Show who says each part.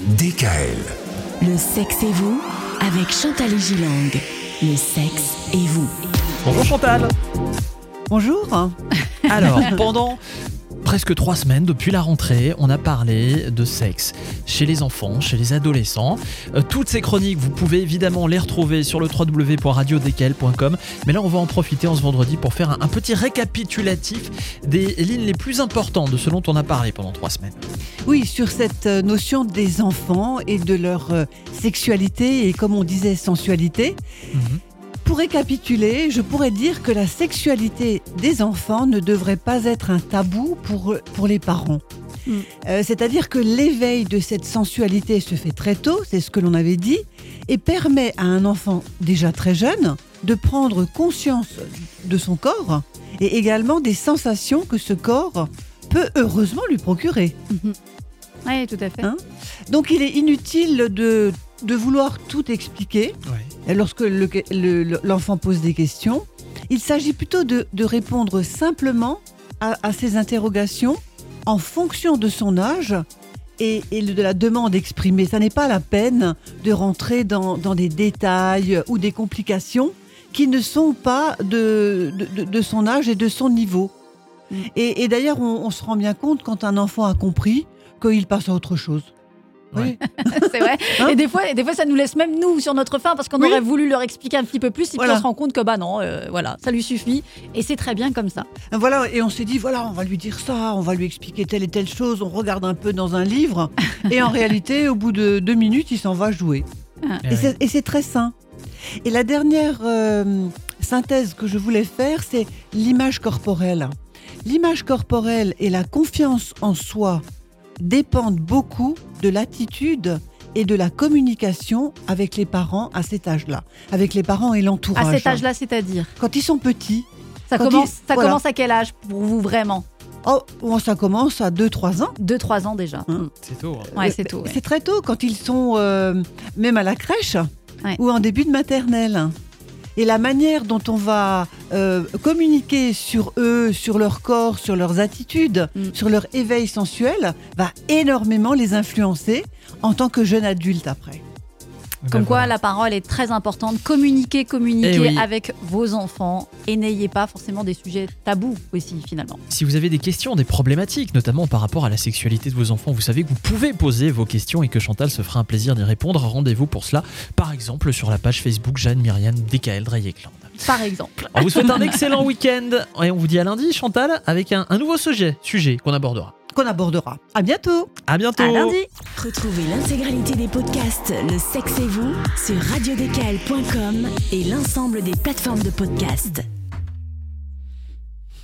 Speaker 1: DKL.
Speaker 2: Le sexe et vous avec Chantal Gilang. Le sexe et vous.
Speaker 3: Bonjour Chantal
Speaker 4: Bonjour.
Speaker 3: Alors, pendant presque trois semaines depuis la rentrée, on a parlé de sexe chez les enfants, chez les adolescents. Euh, toutes ces chroniques, vous pouvez évidemment les retrouver sur le www.radiodkl.com. Mais là, on va en profiter en ce vendredi pour faire un, un petit récapitulatif des lignes les plus importantes de ce dont on a parlé pendant trois semaines.
Speaker 4: Oui, sur cette euh, notion des enfants et de leur euh, sexualité et comme on disait sensualité.
Speaker 3: Mhm.
Speaker 4: Pour récapituler, je pourrais dire que la sexualité des enfants ne devrait pas être un tabou pour, pour les parents.
Speaker 5: Mm.
Speaker 4: Euh, C'est-à-dire que l'éveil de cette sensualité se fait très tôt, c'est ce que l'on avait dit, et permet à un enfant déjà très jeune de prendre conscience de son corps et également des sensations que ce corps peut heureusement lui procurer.
Speaker 5: Oui, tout à fait.
Speaker 4: Hein? Donc il est inutile de, de vouloir tout expliquer
Speaker 3: Ouais.
Speaker 4: Lorsque le- le- le- l'enfant pose des questions. Il s'agit plutôt de, de répondre simplement à, à ces interrogations en fonction de son âge et, et de la demande exprimée. Ça n'est pas la peine de rentrer dans, dans des détails ou des complications qui ne sont pas de, de- de- de son âge et de son niveau.
Speaker 5: Mm.
Speaker 4: Et, et d'ailleurs, on, on se rend bien compte quand un enfant a compris qu'il passe à autre chose.
Speaker 3: Ouais.
Speaker 5: c'est vrai.
Speaker 4: Hein
Speaker 5: et des fois, et des fois, ça nous laisse même nous sur notre faim parce qu'on
Speaker 4: Oui.
Speaker 5: aurait voulu leur expliquer un petit peu plus et
Speaker 4: Voilà.
Speaker 5: puis on se rend compte que bah non, euh, voilà, ça lui suffit et c'est très bien comme ça.
Speaker 4: Voilà, et on s'est dit, voilà, on va lui dire ça, on va lui expliquer telle et telle chose, on regarde un peu dans un livre, et en réalité, au bout de deux minutes, il s'en va jouer.
Speaker 3: Eh
Speaker 4: Et
Speaker 3: ouais.
Speaker 4: c'est- Et c'est très sain. Et la dernière euh, synthèse que je voulais faire, c'est l'image corporelle. L'image corporelle et la confiance en soi dépendent beaucoup de l'attitude et de la communication avec les parents à cet âge-là, avec les parents et l'entourage.
Speaker 5: À cet âge-là, c'est-à-dire,
Speaker 4: Quand ils sont petits,
Speaker 5: ça commence, ça
Speaker 4: voilà.
Speaker 5: commence à quel âge pour vous vraiment?
Speaker 4: Oh, oh, ça commence à 2-3 ans.
Speaker 5: 2-3 ans déjà.
Speaker 4: Hein
Speaker 5: Mm.
Speaker 3: C'est tôt. hein.
Speaker 5: Ouais, c'est ouais.
Speaker 4: C'est très tôt, quand ils sont euh, même à la crèche
Speaker 5: Ouais.
Speaker 4: ou en début de maternelle. Et la manière dont on va euh, communiquer sur eux, sur leur corps, sur leurs attitudes,
Speaker 5: Mm.
Speaker 4: sur leur éveil sensuel, va énormément les influencer en tant que jeunes adultes après.
Speaker 5: Comme quoi, la parole est très importante. Communiquez, communiquez
Speaker 3: Eh oui.
Speaker 5: avec vos enfants et n'ayez pas forcément des sujets tabous aussi, finalement.
Speaker 3: Si vous avez des questions, des problématiques, notamment par rapport à la sexualité de vos enfants, vous savez que vous pouvez poser vos questions et que Chantal se fera un plaisir d'y répondre. Rendez-vous pour cela, par exemple, sur la page Facebook Jeanne Myriam DKL Dreyekland.
Speaker 5: Par exemple.
Speaker 3: On vous souhaite un excellent week-end et on vous dit à lundi, Chantal, avec un, un nouveau sujet, sujet qu'on abordera.
Speaker 4: Qu'on abordera. À bientôt
Speaker 3: À bientôt.
Speaker 5: À lundi.
Speaker 2: Retrouvez l'intégralité des podcasts Le sexe et vous sur radiodkl.com et l'ensemble des plateformes de podcasts.